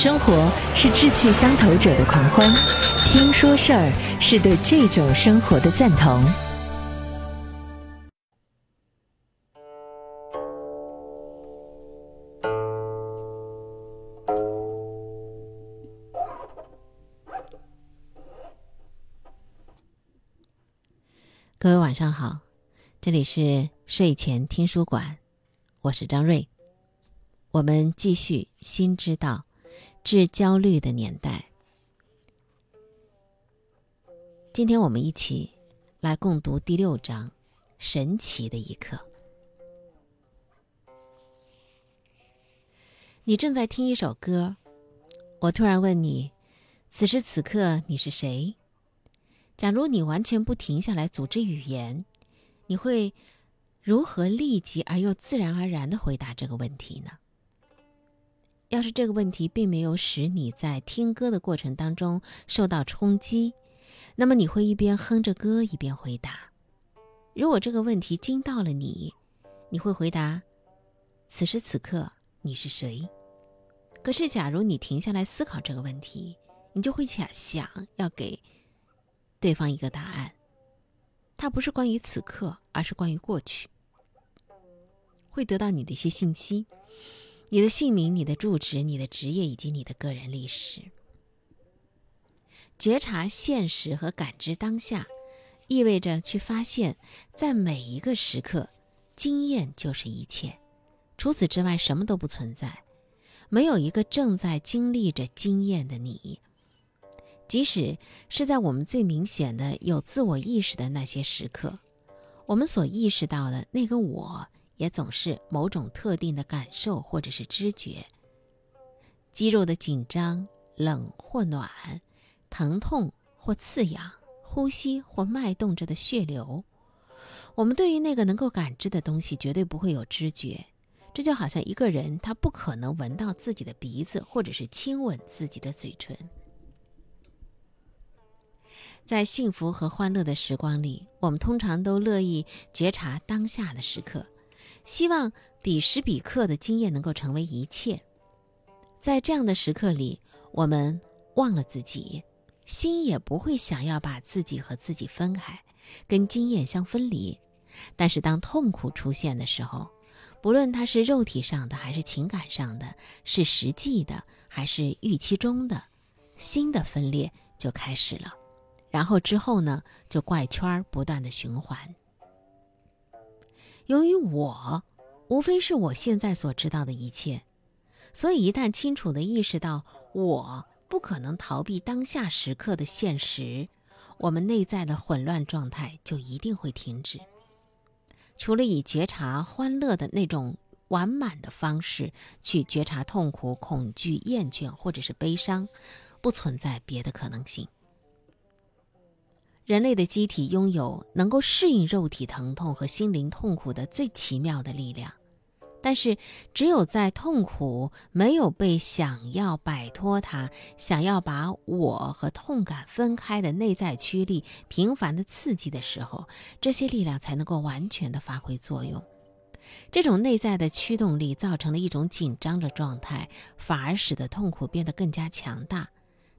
生活是志趣相投者的狂欢，听说事儿是对这种生活的赞同。各位晚上好，这里是睡前听书馆，我是张瑞。我们继续新知道致焦虑的年代。今天我们一起来共读第六章《神奇的一刻》。你正在听一首歌，我突然问你：此时此刻你是谁？假如你完全不停下来组织语言，你会如何立即而又自然而然的回答这个问题呢？要是这个问题并没有使你在听歌的过程当中受到冲击，那么你会一边哼着歌一边回答。如果这个问题惊到了你，你会回答：“此时此刻你是谁？”可是，假如你停下来思考这个问题，你就会想想要给。对方一个答案，它不是关于此刻，而是关于过去。会得到你的一些信息，你的姓名、你的住址、你的职业以及你的个人历史。觉察现实和感知当下，意味着去发现，在每一个时刻，经验就是一切，除此之外什么都不存在，没有一个正在经历着经验的你。即使是在我们最明显的有自我意识的那些时刻，我们所意识到的那个我，也总是某种特定的感受或者是知觉：肌肉的紧张、冷或暖、疼痛或刺痒、呼吸或脉动着的血流。我们对于那个能够感知的东西，绝对不会有知觉。这就好像一个人，他不可能闻到自己的鼻子，或者是亲吻自己的嘴唇。在幸福和欢乐的时光里，我们通常都乐意觉察当下的时刻，希望彼时彼刻的经验能够成为一切。在这样的时刻里，我们忘了自己，心也不会想要把自己和自己分开，跟经验相分离。但是，当痛苦出现的时候，不论它是肉体上的还是情感上的，是实际的还是预期中的，新的分裂就开始了。然后之后呢，就怪圈不断的循环。由于我无非是我现在所知道的一切，所以一旦清楚的意识到我不可能逃避当下时刻的现实，我们内在的混乱状态就一定会停止。除了以觉察欢乐的那种完满的方式去觉察痛苦、恐惧、厌倦或者是悲伤，不存在别的可能性。人类的机体拥有能够适应肉体疼痛和心灵痛苦的最奇妙的力量，但是只有在痛苦没有被想要摆脱它、想要把我和痛感分开的内在驱力频繁的刺激的时候，这些力量才能够完全的发挥作用。这种内在的驱动力造成了一种紧张的状态，反而使得痛苦变得更加强大。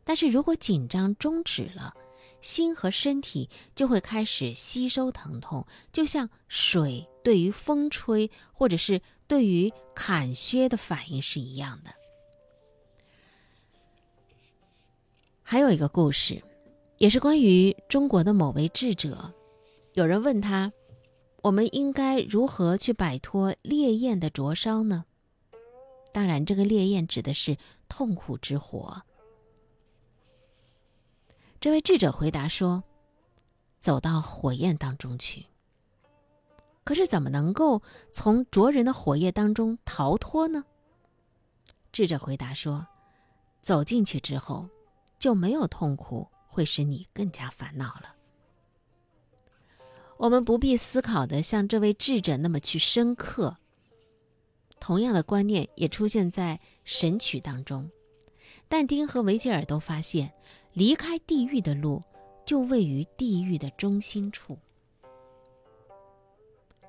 但是如果紧张终止了，心和身体就会开始吸收疼痛，就像水对于风吹或者是对于砍削的反应是一样的。还有一个故事，也是关于中国的某位智者。有人问他：“我们应该如何去摆脱烈焰的灼烧呢？”当然，这个烈焰指的是痛苦之火。这位智者回答说：“走到火焰当中去。可是怎么能够从灼人的火焰当中逃脱呢？”智者回答说：“走进去之后，就没有痛苦会使你更加烦恼了。”我们不必思考的像这位智者那么去深刻。同样的观念也出现在《神曲》当中，但丁和维吉尔都发现。离开地狱的路，就位于地狱的中心处。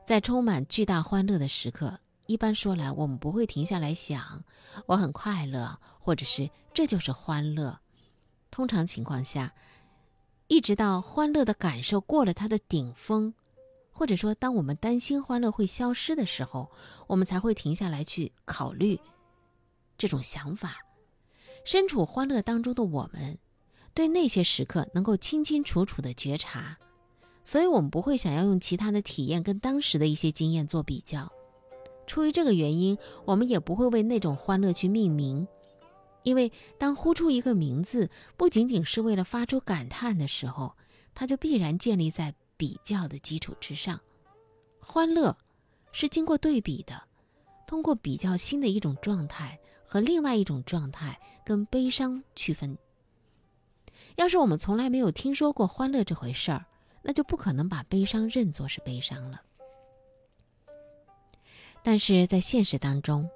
在充满巨大欢乐的时刻，一般说来，我们不会停下来想我很快乐，或者是这就是欢乐。通常情况下，一直到欢乐的感受过了它的顶峰，或者说当我们担心欢乐会消失的时候，我们才会停下来去考虑这种想法。身处欢乐当中的我们，对那些时刻能够清清楚楚的觉察。所以，我们不会想要用其他的体验跟当时的一些经验做比较。出于这个原因，我们也不会为那种欢乐去命名，因为当呼出一个名字不仅仅是为了发出感叹的时候，它就必然建立在比较的基础之上。欢乐是经过对比的，通过比较新的一种状态和另外一种状态跟悲伤区分。要是我们从来没有听说过欢乐这回事儿，那就不可能把悲伤认作是悲伤了。但是在现实当中，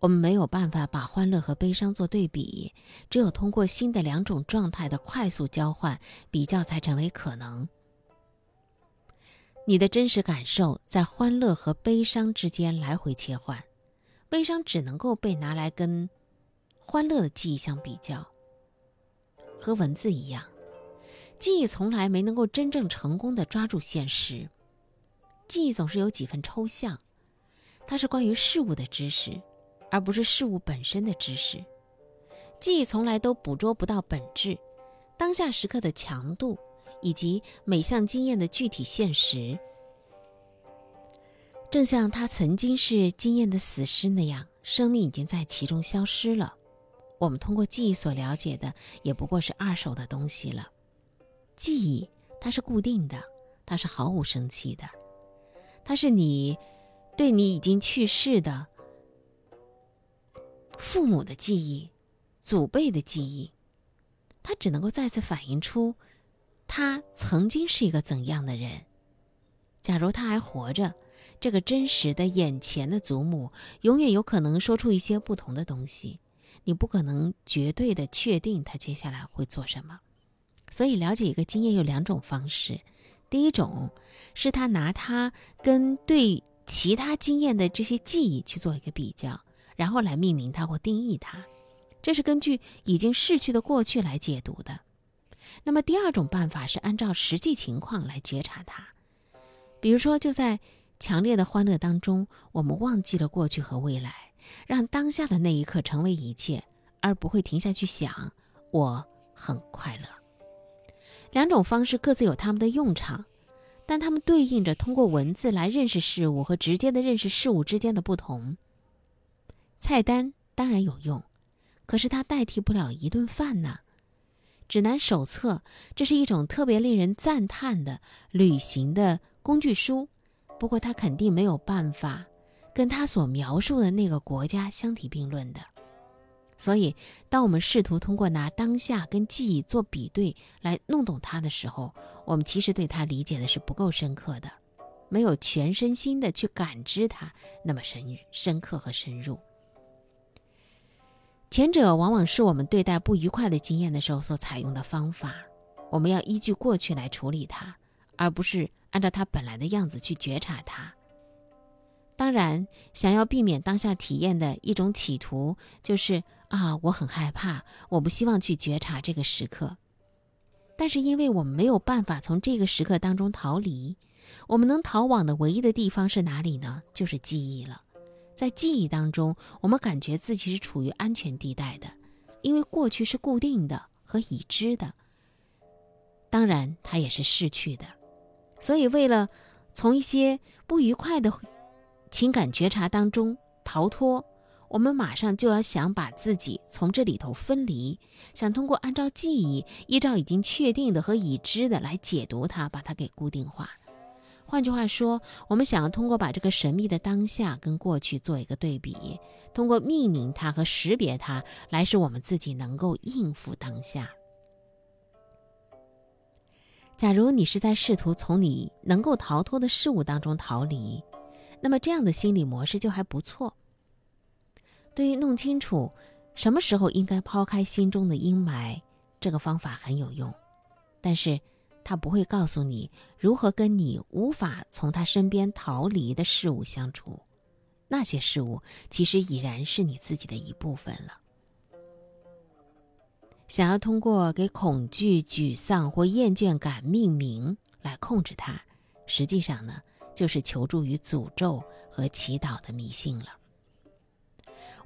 我们没有办法把欢乐和悲伤做对比，只有通过新的两种状态的快速交换比较，才成为可能。你的真实感受在欢乐和悲伤之间来回切换，悲伤只能够被拿来跟欢乐的记忆相比较，和文字一样。记忆从来没能够真正成功的抓住现实，记忆总是有几分抽象，它是关于事物的知识，而不是事物本身的知识。记忆从来都捕捉不到本质，当下时刻的强度，以及每项经验的具体现实。正像它曾经是经验的死尸那样，生命已经在其中消失了。我们通过记忆所了解的，也不过是二手的东西了。记忆，它是固定的，它是毫无生气的，它是你对你已经去世的父母的记忆、祖辈的记忆，它只能够再次反映出他曾经是一个怎样的人。假如他还活着，这个真实的眼前的祖母永远有可能说出一些不同的东西，你不可能绝对的确定他接下来会做什么。所以，了解一个经验有两种方式。第一种是他拿他跟对其他经验的这些记忆去做一个比较，然后来命名它或定义它。这是根据已经逝去的过去来解读的。那么，第二种办法是按照实际情况来觉察它。比如说，就在强烈的欢乐当中，我们忘记了过去和未来，让当下的那一刻成为一切，而不会停下去想我很快乐。两种方式各自有他们的用场，但它们对应着通过文字来认识事物和直接的认识事物之间的不同。菜单当然有用，可是它代替不了一顿饭呢。指南手册这是一种特别令人赞叹的旅行的工具书，不过它肯定没有办法跟他所描述的那个国家相提并论的。所以，当我们试图通过拿当下跟记忆做比对来弄懂它的时候，我们其实对它理解的是不够深刻的，没有全身心的去感知它那么深深刻和深入。前者往往是我们对待不愉快的经验的时候所采用的方法，我们要依据过去来处理它，而不是按照它本来的样子去觉察它。当然，想要避免当下体验的一种企图，就是啊，我很害怕，我不希望去觉察这个时刻。但是，因为我们没有办法从这个时刻当中逃离，我们能逃往的唯一的地方是哪里呢？就是记忆了。在记忆当中，我们感觉自己是处于安全地带的，因为过去是固定的和已知的，当然它也是逝去的。所以，为了从一些不愉快的。情感觉察当中逃脱，我们马上就要想把自己从这里头分离，想通过按照记忆，依照已经确定的和已知的来解读它，把它给固定化。换句话说，我们想要通过把这个神秘的当下跟过去做一个对比，通过命名它和识别它，来使我们自己能够应付当下。假如你是在试图从你能够逃脱的事物当中逃离。那么这样的心理模式就还不错。对于弄清楚什么时候应该抛开心中的阴霾，这个方法很有用，但是它不会告诉你如何跟你无法从他身边逃离的事物相处，那些事物，其实已然是你自己的一部分了。想要通过给恐惧、沮丧或厌倦感命名来控制它，实际上呢，就是求助于诅咒和祈祷的迷信了。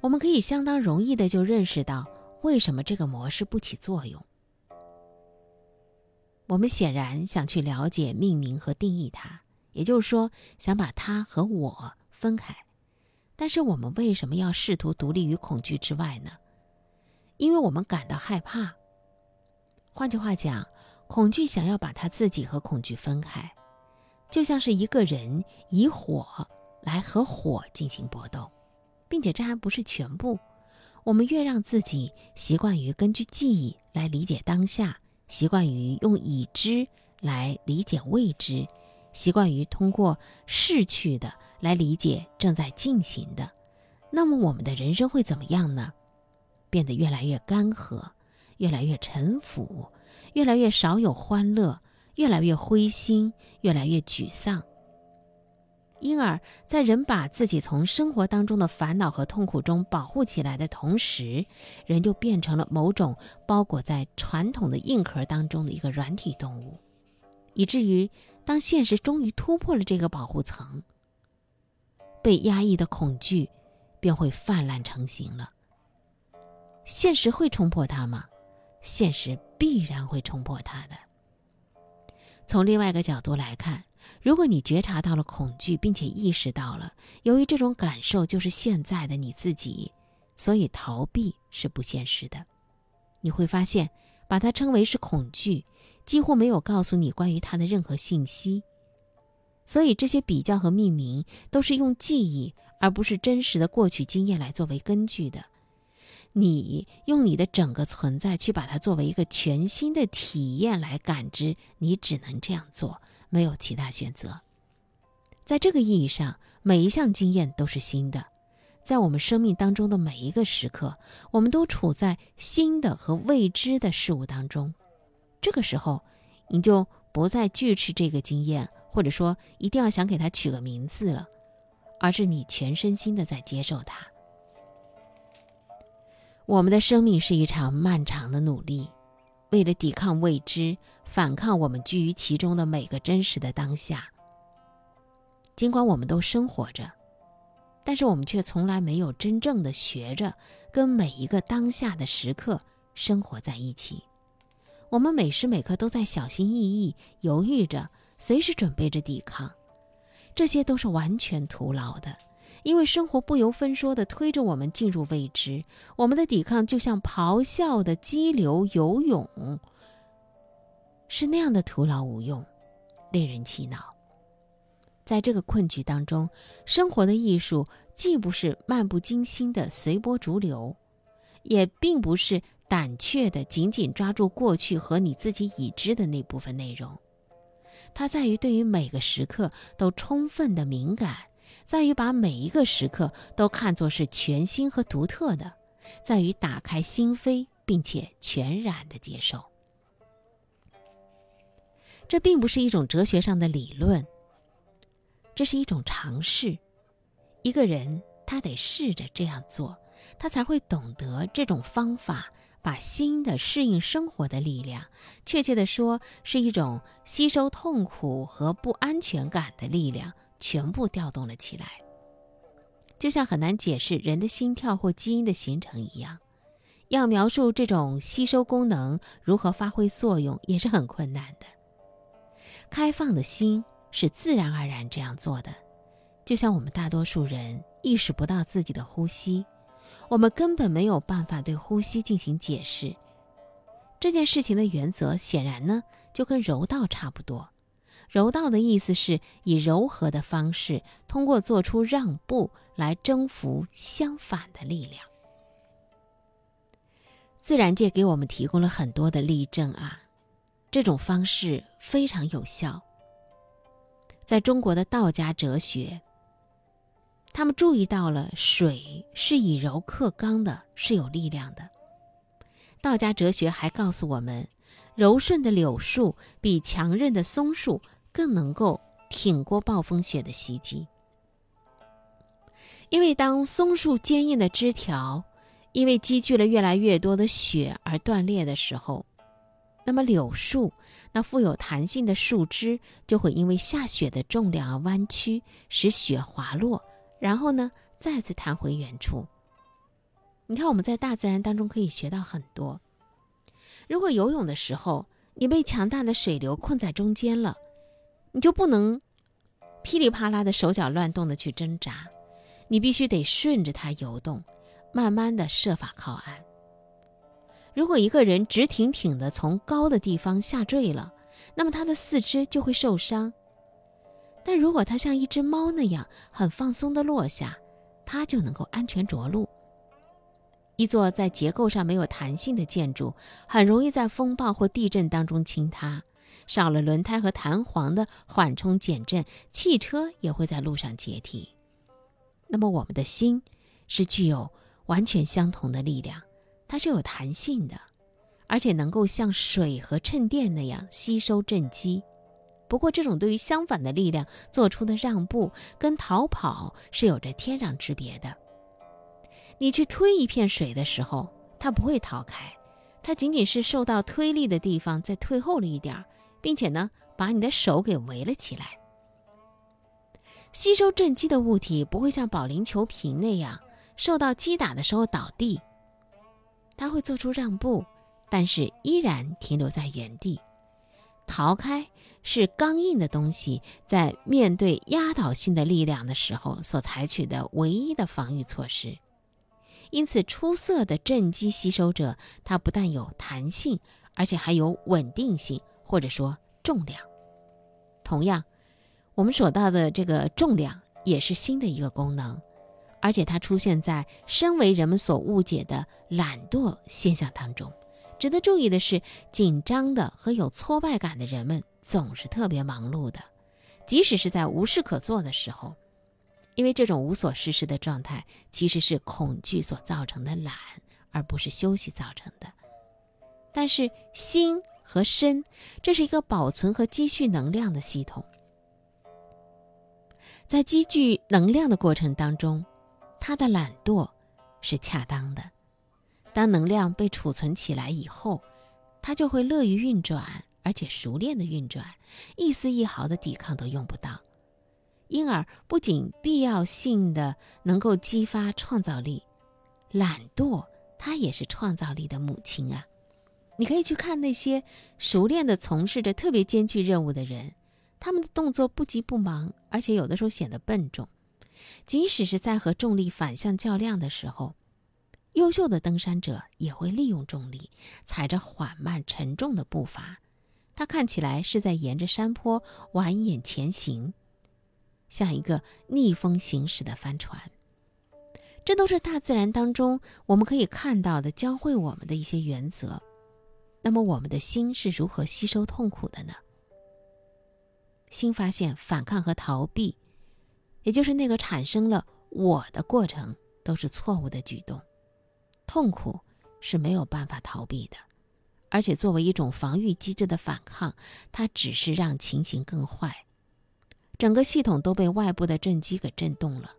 我们可以相当容易的就认识到，为什么这个模式不起作用。我们显然想去了解命名和定义它，也就是说，想把它和我分开。但是我们为什么要试图独立于恐惧之外呢？因为我们感到害怕。换句话讲，恐惧想要把它自己和恐惧分开，就像是一个人以火来和火进行搏斗，并且这还不是全部。我们越让自己习惯于根据记忆来理解当下。习惯于用已知来理解未知，习惯于通过逝去的来理解正在进行的，那么我们的人生会怎么样呢？变得越来越干涸，越来越沉浮，越来越少有欢乐，越来越灰心，越来越沮丧。因而，在人把自己从生活当中的烦恼和痛苦中保护起来的同时，人就变成了某种包裹在传统的硬壳当中的一个软体动物，以至于当现实终于突破了这个保护层，被压抑的恐惧便会泛滥成型了。现实会冲破它吗？现实必然会冲破它的。从另外一个角度来看。如果你觉察到了恐惧，并且意识到了，由于这种感受就是现在的你自己，所以逃避是不现实的。你会发现，把它称为是恐惧，几乎没有告诉你关于它的任何信息。所以这些比较和命名都是用记忆而不是真实的过去经验来作为根据的。你用你的整个存在去把它作为一个全新的体验来感知，你只能这样做。没有其他选择。在这个意义上，每一项经验都是新的。在我们生命当中的每一个时刻，我们都处在新的和未知的事物当中。这个时候，你就不再拒斥这个经验，或者说一定要想给它取个名字了，而是你全身心的在接受它。我们的生命是一场漫长的努力。为了抵抗未知，反抗我们居于其中的每个真实的当下。尽管我们都生活着，但是我们却从来没有真正的学着跟每一个当下的时刻生活在一起。我们每时每刻都在小心翼翼、犹豫着，随时准备着抵抗，这些都是完全徒劳的。因为生活不由分说地推着我们进入未知，我们的抵抗就像咆哮的激流游泳，是那样的徒劳无用，令人气恼。在这个困局当中，生活的艺术既不是漫不经心的随波逐流，也并不是胆怯的紧紧抓住过去和你自己已知的那部分内容，它在于对于每个时刻都充分的敏感。在于把每一个时刻都看作是全新和独特的，在于打开心扉，并且全然的接受。这并不是一种哲学上的理论，这是一种尝试。一个人他得试着这样做，他才会懂得这种方法把新的适应生活的力量，确切的说，是一种吸收痛苦和不安全感的力量。全部调动了起来，就像很难解释人的心跳或基因的形成一样，要描述这种吸收功能如何发挥作用也是很困难的。开放的心是自然而然这样做的，就像我们大多数人意识不到自己的呼吸，我们根本没有办法对呼吸进行解释。这件事情的原则显然呢，就跟柔道差不多。柔道的意思是以柔和的方式，通过做出让步来征服相反的力量。自然界给我们提供了很多的例证啊，这种方式非常有效。在中国的道家哲学，他们注意到了水是以柔克刚的，是有力量的。道家哲学还告诉我们，柔顺的柳树比强韧的松树。更能够挺过暴风雪的袭击。因为当松树坚硬的枝条因为积聚了越来越多的雪而断裂的时候，那么柳树那富有弹性的树枝就会因为下雪的重量而弯曲，使雪滑落，然后呢再次弹回原处。你看，我们在大自然当中可以学到很多。如果游泳的时候你被强大的水流困在中间了，你就不能噼里啪啦的手脚乱动的去挣扎，你必须得顺着它游动，慢慢的设法靠岸。如果一个人直挺挺的从高的地方下坠了，那么他的四肢就会受伤；但如果他像一只猫那样很放松的落下，他就能够安全着陆。一座在结构上没有弹性的建筑，很容易在风暴或地震当中倾塌。少了轮胎和弹簧的缓冲减震，汽车也会在路上解体。那么，我们的心是具有完全相同的力量，它是有弹性的，而且能够像水和衬垫那样吸收震击。不过，这种对于相反的力量做出的让步，跟逃跑是有着天壤之别的。你去推一片水的时候，它不会逃开，它仅仅是受到推力的地方再退后了一点儿，并且呢，把你的手给围了起来。吸收震击的物体不会像保龄球瓶那样受到击打的时候倒地，它会做出让步，但是依然停留在原地。逃开是刚硬的东西在面对压倒性的力量的时候所采取的唯一的防御措施。因此，出色的震击吸收者，它不但有弹性，而且还有稳定性，或者说重量。同样，我们所到的这个重量也是新的一个功能，而且它出现在身为人们所误解的懒惰现象当中。值得注意的是，紧张的和有挫败感的人们总是特别忙碌的，即使是在无事可做的时候。因为这种无所事事的状态，其实是恐惧所造成的懒，而不是休息造成的。但是心和身，这是一个保存和积蓄能量的系统。在积聚能量的过程当中，他的懒惰是恰当的。当能量被储存起来以后，他就会乐于运转，而且熟练的运转，一丝一毫的抵抗都用不到。因而，不仅必要性的能够激发创造力，懒惰它也是创造力的母亲啊！你可以去看那些熟练的从事着特别艰巨任务的人，他们的动作不急不忙，而且有的时候显得笨重。即使是在和重力反向较量的时候，优秀的登山者也会利用重力，踩着缓慢沉重的步伐，他看起来是在沿着山坡蜿蜒前行。像一个逆风行驶的帆船，这都是大自然当中我们可以看到的教会我们的一些原则。那么，我们的心是如何吸收痛苦的呢？新发现反抗和逃避，也就是那个产生了我的过程，都是错误的举动。痛苦是没有办法逃避的，而且作为一种防御机制的反抗，它只是让情形更坏。整个系统都被外部的震击给震动了，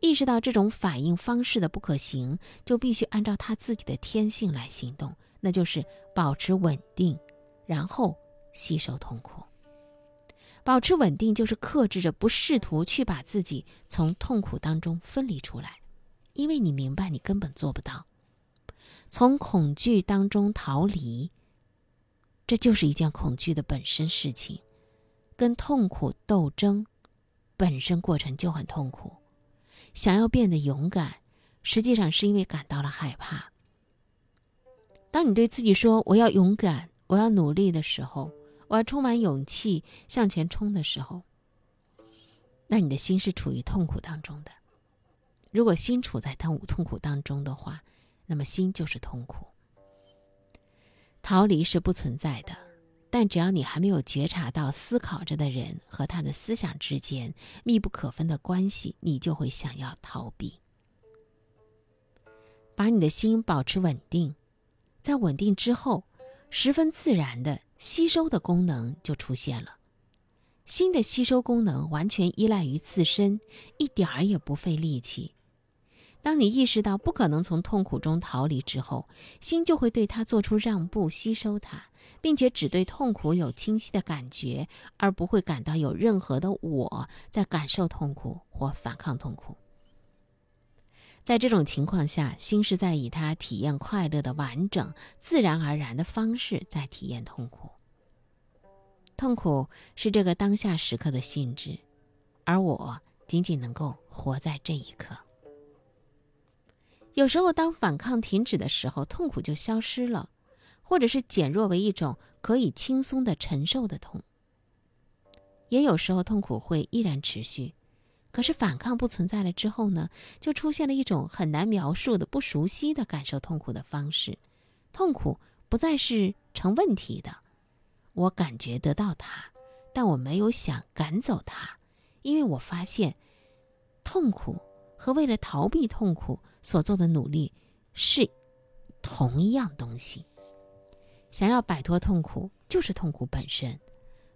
意识到这种反应方式的不可行，就必须按照他自己的天性来行动，那就是保持稳定，然后吸收痛苦。保持稳定就是克制着不试图去把自己从痛苦当中分离出来，因为你明白你根本做不到。从恐惧当中逃离，这就是一件恐惧的本身事情。跟痛苦斗争，本身过程就很痛苦。想要变得勇敢，实际上是因为感到了害怕。当你对自己说“我要勇敢，我要努力”的时候，我要充满勇气向前冲的时候，那你的心是处于痛苦当中的。如果心处在痛痛苦当中的话，那么心就是痛苦。逃离是不存在的。但只要你还没有觉察到思考着的人和他的思想之间密不可分的关系，你就会想要逃避。把你的心保持稳定，在稳定之后，十分自然的吸收的功能就出现了。心的吸收功能完全依赖于自身，一点儿也不费力气。当你意识到不可能从痛苦中逃离之后，心就会对它做出让步，吸收它，并且只对痛苦有清晰的感觉，而不会感到有任何的我在感受痛苦或反抗痛苦。在这种情况下，心是在以它体验快乐的完整、自然而然的方式在体验痛苦。痛苦是这个当下时刻的性质，而我仅仅能够活在这一刻。有时候，当反抗停止的时候，痛苦就消失了，或者是减弱为一种可以轻松的承受的痛。也有时候，痛苦会依然持续，可是反抗不存在了之后呢，就出现了一种很难描述的不熟悉的感受痛苦的方式。痛苦不再是成问题的，我感觉得到它，但我没有想赶走它，因为我发现痛苦。和为了逃避痛苦所做的努力是同一样东西。想要摆脱痛苦，就是痛苦本身。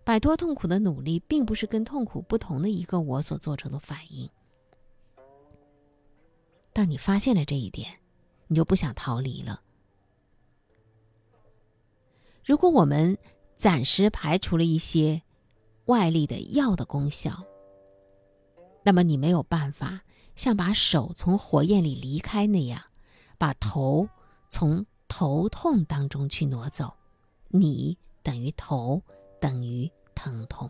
摆脱痛苦的努力，并不是跟痛苦不同的一个我所做出的反应。当你发现了这一点，你就不想逃离了。如果我们暂时排除了一些外力的药的功效，那么你没有办法。像把手从火焰里离开那样，把头从头痛当中去挪走。你等于头，等于疼痛。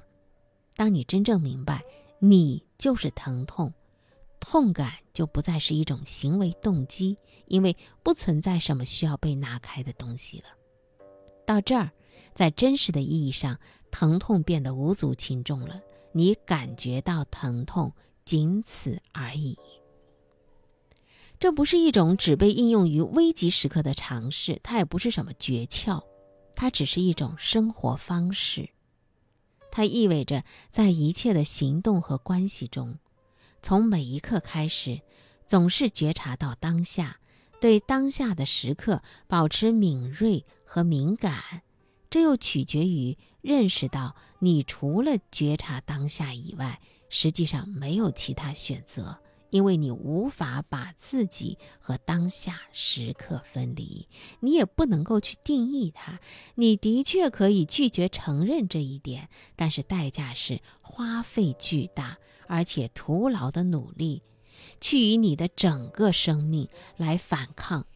当你真正明白你就是疼痛，痛感就不再是一种行为动机，因为不存在什么需要被拿开的东西了。到这儿，在真实的意义上，疼痛变得无足轻重了。你感觉到疼痛。仅此而已。这不是一种只被应用于危急时刻的尝试，它也不是什么诀窍，它只是一种生活方式。它意味着在一切的行动和关系中，从每一刻开始，总是觉察到当下，对当下的时刻保持敏锐和敏感。这又取决于认识到，你除了觉察当下以外。实际上没有其他选择，因为你无法把自己和当下时刻分离，你也不能够去定义它。你的确可以拒绝承认这一点，但是代价是花费巨大而且徒劳的努力，去以你的整个生命来反抗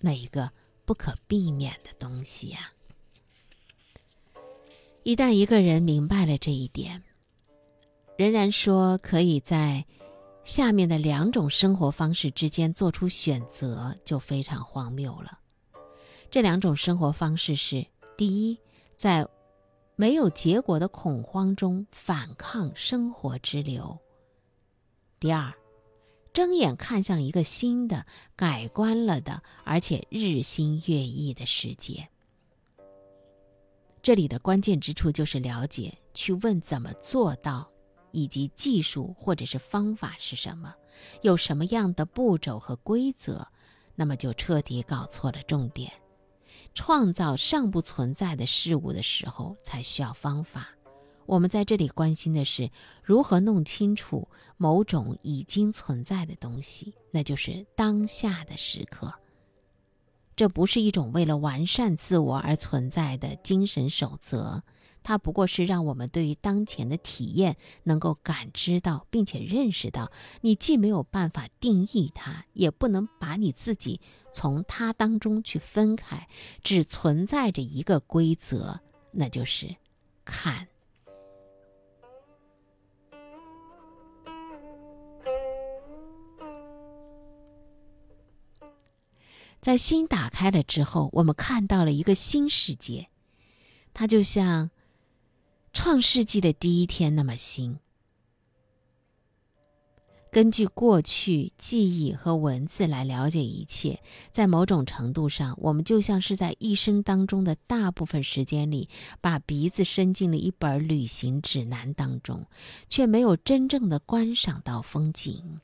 那一个不可避免的东西呀。一旦一个人明白了这一点，仍然说可以在下面的两种生活方式之间做出选择，就非常荒谬了。这两种生活方式是：第一，在没有结果的恐慌中反抗生活之流；第二，睁眼看向一个新的、改观了的，而且日新月异的世界。这里的关键之处就是了解，去问怎么做到。以及技术或者是方法是什么，有什么样的步骤和规则，那么就彻底搞错了重点。创造尚不存在的事物的时候，才需要方法。我们在这里关心的是如何弄清楚某种已经存在的东西，那就是当下的时刻。这不是一种为了完善自我而存在的精神守则。它不过是让我们对于当前的体验能够感知到，并且认识到，你既没有办法定义它，也不能把你自己从它当中去分开，只存在着一个规则，那就是看。在心打开了之后，我们看到了一个新世界，它就像。创世纪的第一天那么新。根据过去记忆和文字来了解一切，在某种程度上，我们就像是在一生当中的大部分时间里，把鼻子伸进了一本旅行指南当中，却没有真正的观赏到风景。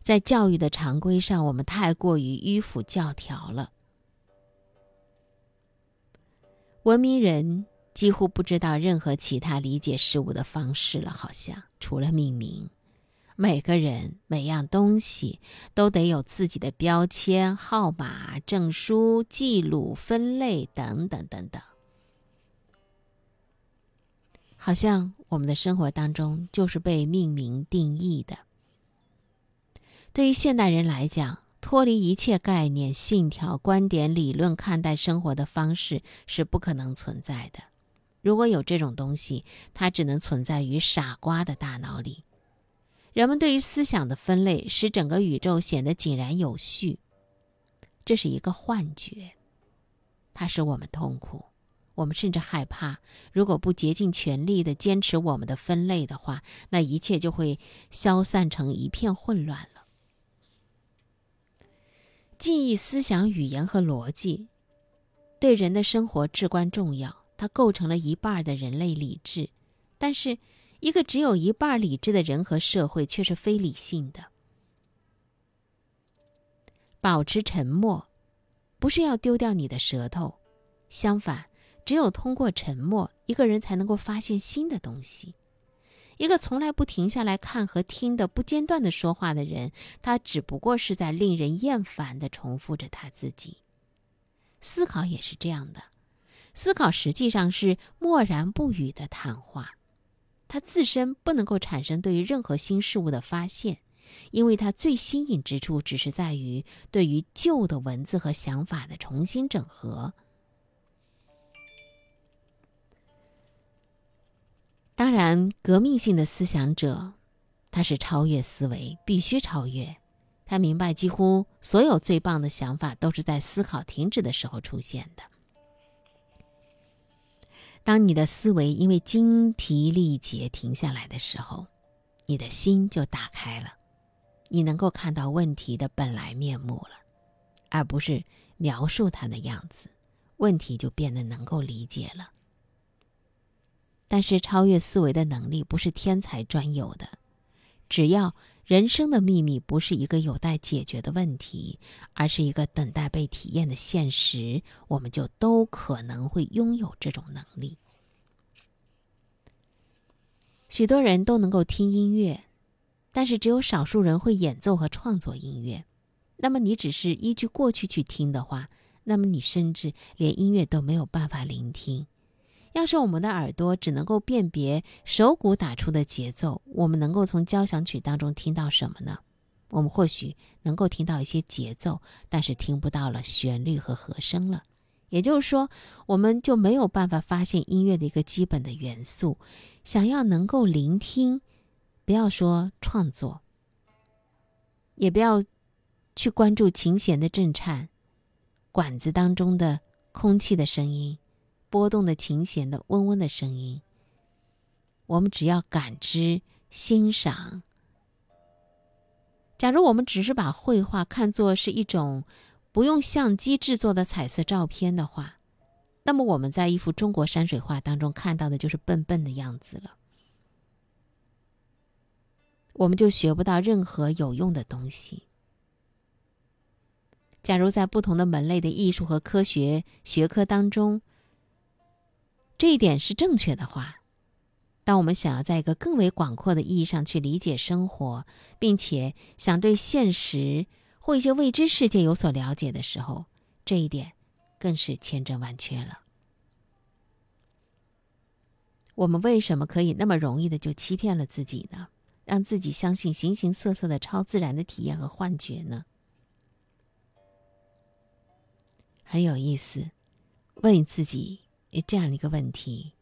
在教育的常规上，我们太过于迂腐教条了。文明人。几乎不知道任何其他理解事物的方式了，好像除了命名。每个人每样东西都得有自己的标签、号码、证书、记录、分类等等等等。好像我们的生活当中就是被命名定义的。对于现代人来讲，脱离一切概念、信条、观点、理论看待生活的方式是不可能存在的。如果有这种东西，它只能存在于傻瓜的大脑里。人们对于思想的分类，使整个宇宙显得井然有序。这是一个幻觉，它使我们痛苦，我们甚至害怕。如果不竭尽全力的坚持我们的分类的话，那一切就会消散成一片混乱了。记忆、思想、语言和逻辑，对人的生活至关重要，它构成了一半的人类理智，但是。一个只有一半理智的人和社会，却是非理性的。保持沉默，不是要丢掉你的舌头，相反，只有通过沉默，一个人才能够发现新的东西。一个从来不停下来看和听的、不间断的说话的人，他只不过是在令人厌烦的重复着他自己。思考也是这样的，思考实际上是默然不语的谈话。它自身不能够产生对于任何新事物的发现，因为它最新颖之处只是在于对于旧的文字和想法的重新整合。当然，革命性的思想者，他是超越思维，必须超越。他明白，几乎所有最棒的想法都是在思考停止的时候出现的。当你的思维因为精疲力竭停下来的时候，你的心就打开了，你能够看到问题的本来面目了，而不是描述它的样子，问题就变得能够理解了。但是，超越思维的能力不是天才专有的，只要人生的秘密不是一个有待解决的问题，而是一个等待被体验的现实，我们就都可能会拥有这种能力。许多人都能够听音乐，但是只有少数人会演奏和创作音乐。那么，你只是依据过去去听的话，那么你甚至连音乐都没有办法聆听。要是我们的耳朵只能够辨别手鼓打出的节奏，我们能够从交响曲当中听到什么呢？我们或许能够听到一些节奏，但是听不到了旋律和和声了。也就是说，我们就没有办法发现音乐的一个基本的元素。想要能够聆听，不要说创作，也不要去关注琴弦的震颤、管子当中的空气的声音。拨动的琴弦的嗡嗡的声音，我们只要感知、欣赏。假如我们只是把绘画看作是一种不用相机制作的彩色照片的话，那么我们在一幅中国山水画当中看到的就是笨笨的样子了，我们就学不到任何有用的东西。假如在不同的门类的艺术和科学学科当中，这一点是正确的话，当我们想要在一个更为广阔的意义上去理解生活，并且想对现实或一些未知世界有所了解的时候，这一点更是千真万确了。我们为什么可以那么容易的就欺骗了自己呢？让自己相信形形色色的超自然的体验和幻觉呢？很有意思，问自己。这样的一个问题：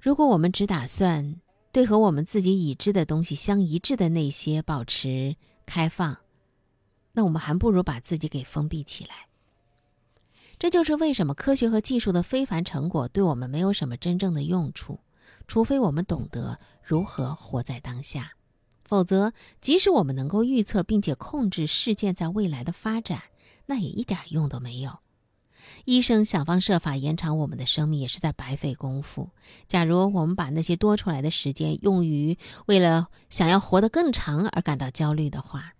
如果我们只打算对和我们自己已知的东西相一致的那些保持开放，那我们还不如把自己给封闭起来。这就是为什么科学和技术的非凡成果对我们没有什么真正的用处，除非我们懂得如何活在当下。否则，即使我们能够预测并且控制事件在未来的发展，那也一点用都没有。医生想方设法延长我们的生命，也是在白费功夫。假如我们把那些多出来的时间用于为了想要活得更长而感到焦虑的话，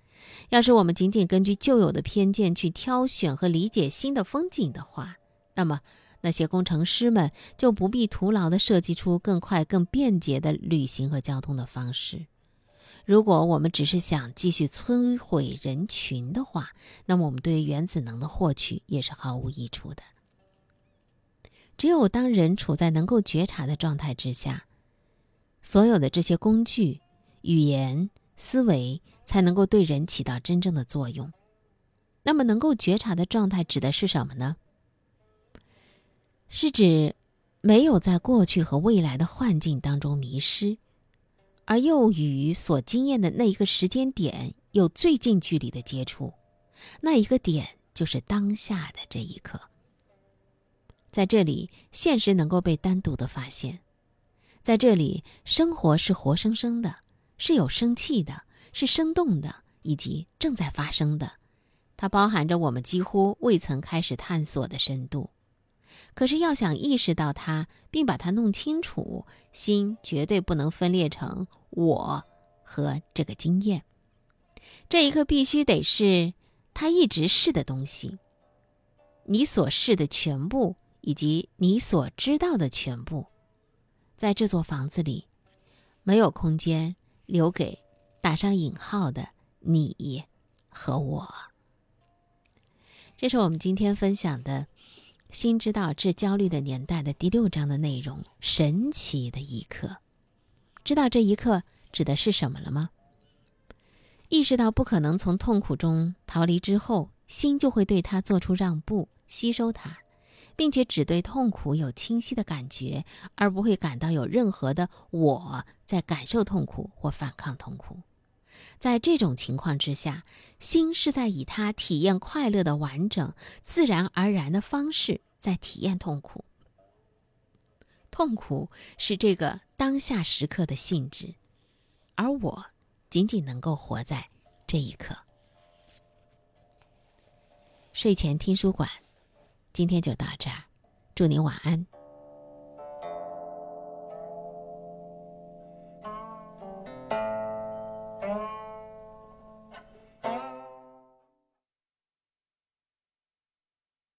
要是我们仅仅根据旧有的偏见去挑选和理解新的风景的话，那么那些工程师们就不必徒劳地设计出更快、更便捷的旅行和交通的方式。如果我们只是想继续摧毁人群的话，那么我们对原子能的获取也是毫无益处的。只有当人处在能够觉察的状态之下，所有的这些工具、语言、思维才能够对人起到真正的作用。那么，能够觉察的状态指的是什么呢？是指没有在过去和未来的幻境当中迷失。而又与所经验的那一个时间点有最近距离的接触，那一个点就是当下的这一刻。在这里，现实能够被单独的发现；在这里，生活是活生生的，是有生气的，是生动的，以及正在发生的。它包含着我们几乎未曾开始探索的深度。可是，要想意识到它，并把它弄清楚，心绝对不能分裂成我和这个经验。这一刻必须得是它一直是的东西。你所是的全部，以及你所知道的全部，在这座房子里，没有空间留给打上引号的你和我。这是我们今天分享的。心知道治焦虑的年代的第六章的内容，神奇的一刻，知道这一刻指的是什么了吗？意识到不可能从痛苦中逃离之后，心就会对它做出让步，吸收它，并且只对痛苦有清晰的感觉，而不会感到有任何的我在感受痛苦或反抗痛苦。在这种情况之下，心是在以它体验快乐的完整、自然而然的方式在体验痛苦。痛苦是这个当下时刻的性质，而我仅仅能够活在这一刻。睡前听书馆，今天就到这儿，祝您晚安。